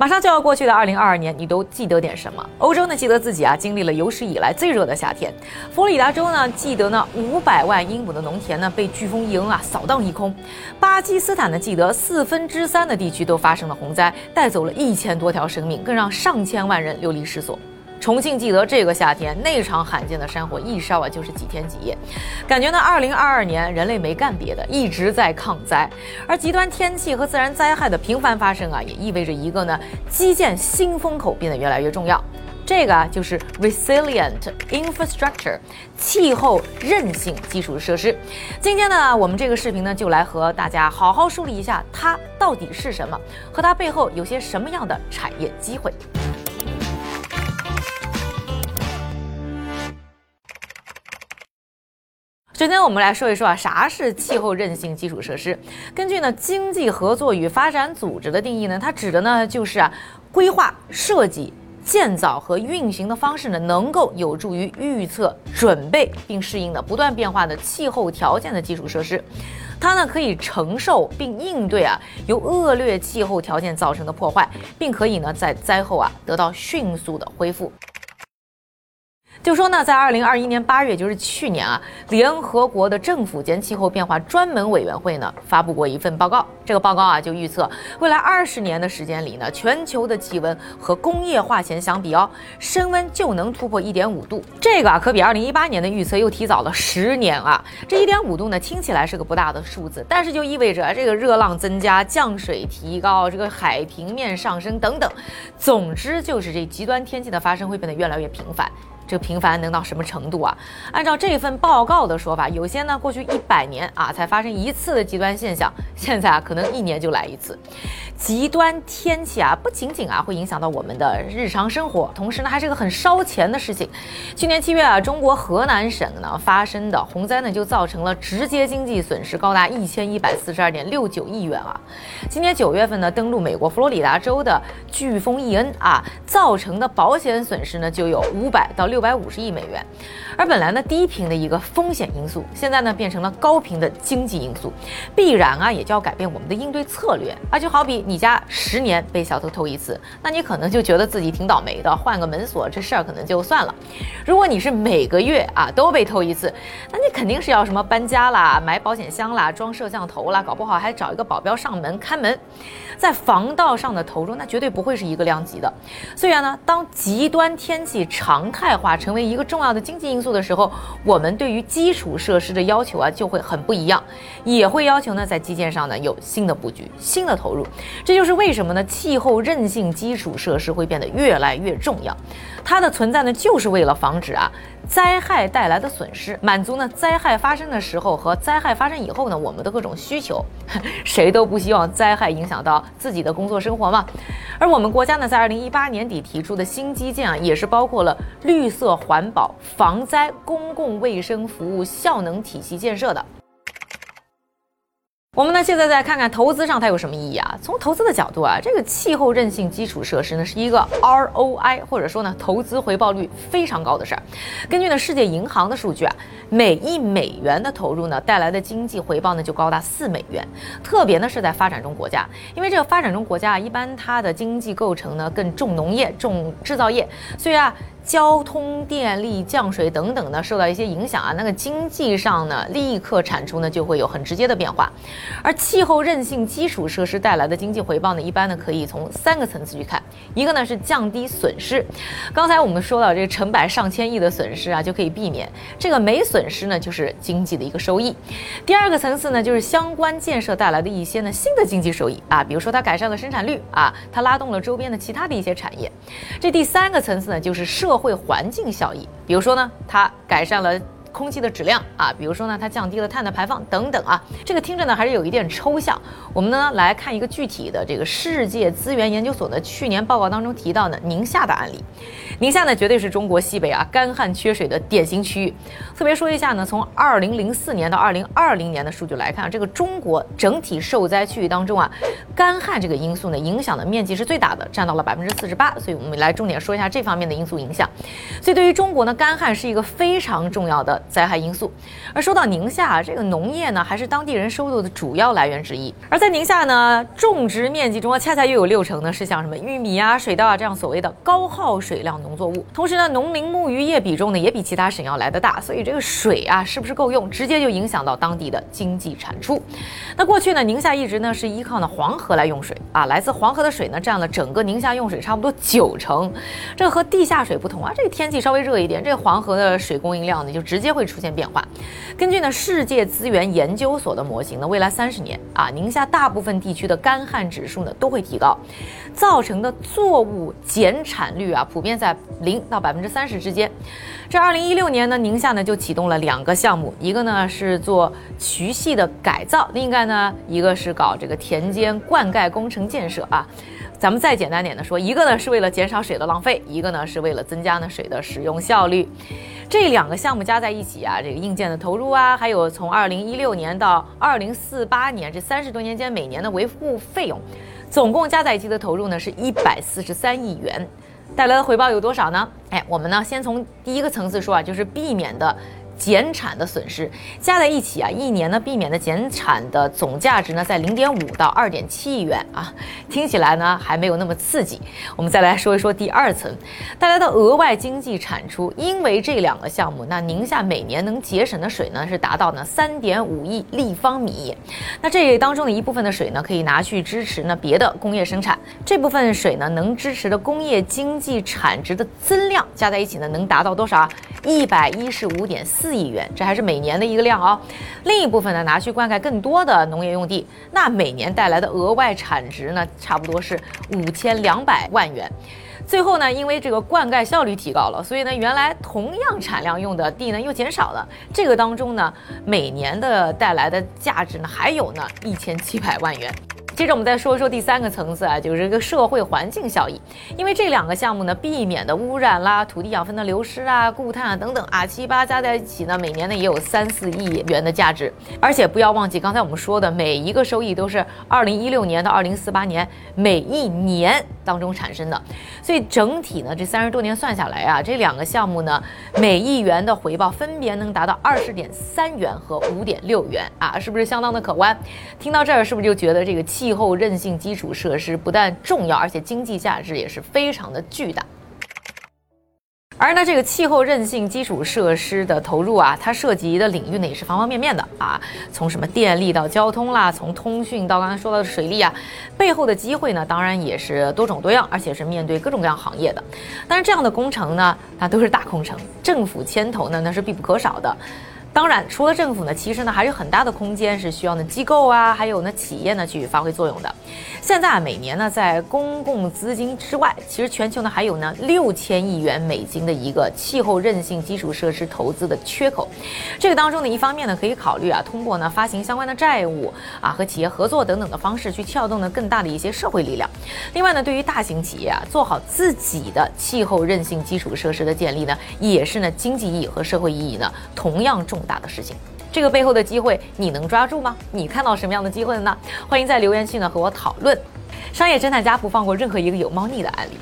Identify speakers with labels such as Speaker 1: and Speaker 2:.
Speaker 1: 马上就要过去的二零二二年，你都记得点什么？欧洲呢，记得自己啊经历了有史以来最热的夏天；佛罗里达州呢，记得呢五百万英亩的农田呢被飓风伊恩啊扫荡一空；巴基斯坦呢，记得四分之三的地区都发生了洪灾，带走了一千多条生命，更让上千万人流离失所。重庆记得这个夏天，那场罕见的山火一烧啊，就是几天几夜。感觉呢，二零二二年人类没干别的，一直在抗灾。而极端天气和自然灾害的频繁发生啊，也意味着一个呢，基建新风口变得越来越重要。这个啊，就是 resilient infrastructure，气候韧性基础设施。今天呢，我们这个视频呢，就来和大家好好梳理一下它到底是什么，和它背后有些什么样的产业机会。首先，我们来说一说啊，啥是气候韧性基础设施？根据呢经济合作与发展组织的定义呢，它指的呢就是啊，规划设计、建造和运行的方式呢，能够有助于预测、准备并适应的不断变化的气候条件的基础设施。它呢可以承受并应对啊由恶劣气候条件造成的破坏，并可以呢在灾后啊得到迅速的恢复。就说呢，在二零二一年八月，就是去年啊，联合国的政府间气候变化专门委员会呢发布过一份报告。这个报告啊就预测，未来二十年的时间里呢，全球的气温和工业化前相比哦，升温就能突破一点五度。这个啊可比二零一八年的预测又提早了十年啊。这一点五度呢，听起来是个不大的数字，但是就意味着这个热浪增加、降水提高、这个海平面上升等等。总之就是这极端天气的发生会变得越来越频繁。这频繁能到什么程度啊？按照这份报告的说法，有些呢过去一百年啊才发生一次的极端现象，现在啊可能一年就来一次。极端天气啊不仅仅啊会影响到我们的日常生活，同时呢还是个很烧钱的事情。去年七月啊，中国河南省呢发生的洪灾呢就造成了直接经济损失高达一千一百四十二点六九亿元啊。今年九月份呢登陆美国佛罗里达州的飓风伊恩啊造成的保险损失呢就有五百到六。百五十亿美元，而本来呢低频的一个风险因素，现在呢变成了高频的经济因素，必然啊也就要改变我们的应对策略啊。就好比你家十年被小偷偷一次，那你可能就觉得自己挺倒霉的，换个门锁这事儿可能就算了。如果你是每个月啊都被偷一次，那你肯定是要什么搬家啦、买保险箱啦、装摄像头啦，搞不好还找一个保镖上门看门，在防盗上的投入那绝对不会是一个量级的。虽然呢，当极端天气常态化。成为一个重要的经济因素的时候，我们对于基础设施的要求啊就会很不一样，也会要求呢在基建上呢有新的布局、新的投入。这就是为什么呢气候韧性基础设施会变得越来越重要。它的存在呢就是为了防止啊。灾害带来的损失，满足呢灾害发生的时候和灾害发生以后呢我们的各种需求，谁都不希望灾害影响到自己的工作生活嘛。而我们国家呢在二零一八年底提出的新基建啊，也是包括了绿色环保、防灾、公共卫生服务效能体系建设的。我们呢，现在再看看投资上它有什么意义啊？从投资的角度啊，这个气候韧性基础设施呢，是一个 ROI 或者说呢投资回报率非常高的事儿。根据呢世界银行的数据啊，每一美元的投入呢带来的经济回报呢就高达四美元。特别呢是在发展中国家，因为这个发展中国家啊，一般它的经济构成呢更重农业、重制造业，所以啊。交通、电力、降水等等呢，受到一些影响啊，那个经济上呢，立刻产出呢就会有很直接的变化。而气候韧性基础设施带来的经济回报呢，一般呢可以从三个层次去看。一个呢是降低损失，刚才我们说到这个成百上千亿的损失啊，就可以避免。这个没损失呢，就是经济的一个收益。第二个层次呢，就是相关建设带来的一些呢新的经济收益啊，比如说它改善了生产率啊，它拉动了周边的其他的一些产业。这第三个层次呢，就是社会环境效益，比如说呢，它改善了。空气的质量啊，比如说呢，它降低了碳的排放等等啊，这个听着呢还是有一点抽象。我们呢来看一个具体的，这个世界资源研究所的去年报告当中提到的宁夏的案例。宁夏呢绝对是中国西北啊干旱缺水的典型区域。特别说一下呢，从二零零四年到二零二零年的数据来看，这个中国整体受灾区域当中啊，干旱这个因素呢影响的面积是最大的，占到了百分之四十八。所以我们来重点说一下这方面的因素影响。所以对于中国呢，干旱是一个非常重要的。灾害因素。而说到宁夏，这个农业呢，还是当地人收入的主要来源之一。而在宁夏呢，种植面积中啊，恰恰又有六成呢是像什么玉米啊、水稻啊这样所谓的高耗水量农作物。同时呢，农林牧渔业比重呢也比其他省要来的大，所以这个水啊是不是够用，直接就影响到当地的经济产出。那过去呢，宁夏一直呢是依靠呢黄河来用水啊，来自黄河的水呢占了整个宁夏用水差不多九成。这和地下水不同啊，这个天气稍微热一点，这个黄河的水供应量呢就直接会出现变化。根据呢世界资源研究所的模型呢，未来三十年啊，宁夏大部分地区的干旱指数呢都会提高，造成的作物减产率啊普遍在零到百分之三十之间。这二零一六年呢，宁夏呢就启动了两个项目，一个呢是做渠系的改造，另一个呢一个是搞这个田间灌溉工程建设啊。咱们再简单点的说，一个呢是为了减少水的浪费，一个呢是为了增加呢水的使用效率。这两个项目加在一起啊，这个硬件的投入啊，还有从二零一六年到二零四八年这三十多年间每年的维护费用，总共加在一起的投入呢是一百四十三亿元，带来的回报有多少呢？哎，我们呢先从第一个层次说啊，就是避免的。减产的损失加在一起啊，一年呢避免的减产的总价值呢在零点五到二点七亿元啊，听起来呢还没有那么刺激。我们再来说一说第二层带来的额外经济产出，因为这两个项目，那宁夏每年能节省的水呢是达到呢三点五亿立方米。那这当中的一部分的水呢可以拿去支持呢别的工业生产，这部分水呢能支持的工业经济产值的增量加在一起呢能达到多少？一百一十五点四四亿元，这还是每年的一个量啊。另一部分呢，拿去灌溉更多的农业用地，那每年带来的额外产值呢，差不多是五千两百万元。最后呢，因为这个灌溉效率提高了，所以呢，原来同样产量用的地呢又减少了。这个当中呢，每年的带来的价值呢，还有呢一千七百万元。接着我们再说说第三个层次啊，就是这个社会环境效益。因为这两个项目呢，避免的污染啦、土地养分的流失啊、固碳啊等等啊，七八加在一起呢，每年呢也有三四亿元的价值。而且不要忘记刚才我们说的，每一个收益都是二零一六年到二零四八年每一年当中产生的。所以整体呢，这三十多年算下来啊，这两个项目呢，每亿元的回报分别能达到二十点三元和五点六元啊，是不是相当的可观？听到这儿，是不是就觉得这个气气候韧性基础设施不但重要，而且经济价值也是非常的巨大。而呢，这个气候韧性基础设施的投入啊，它涉及的领域呢也是方方面面的啊，从什么电力到交通啦，从通讯到刚才说到的水利啊，背后的机会呢，当然也是多种多样，而且是面对各种各样行业的。但是这样的工程呢，那都是大工程，政府牵头呢，那是必不可少的。当然，除了政府呢，其实呢还有很大的空间是需要呢机构啊，还有呢企业呢去发挥作用的。现在啊，每年呢在公共资金之外，其实全球呢还有呢六千亿元美金的一个气候韧性基础设施投资的缺口。这个当中呢，一方面呢可以考虑啊，通过呢发行相关的债务啊和企业合作等等的方式去撬动呢更大的一些社会力量。另外呢，对于大型企业啊，做好自己的气候韧性基础设施的建立呢，也是呢经济意义和社会意义呢同样重。大的事情，这个背后的机会你能抓住吗？你看到什么样的机会了呢？欢迎在留言区呢和我讨论。商业侦探家不放过任何一个有猫腻的案例。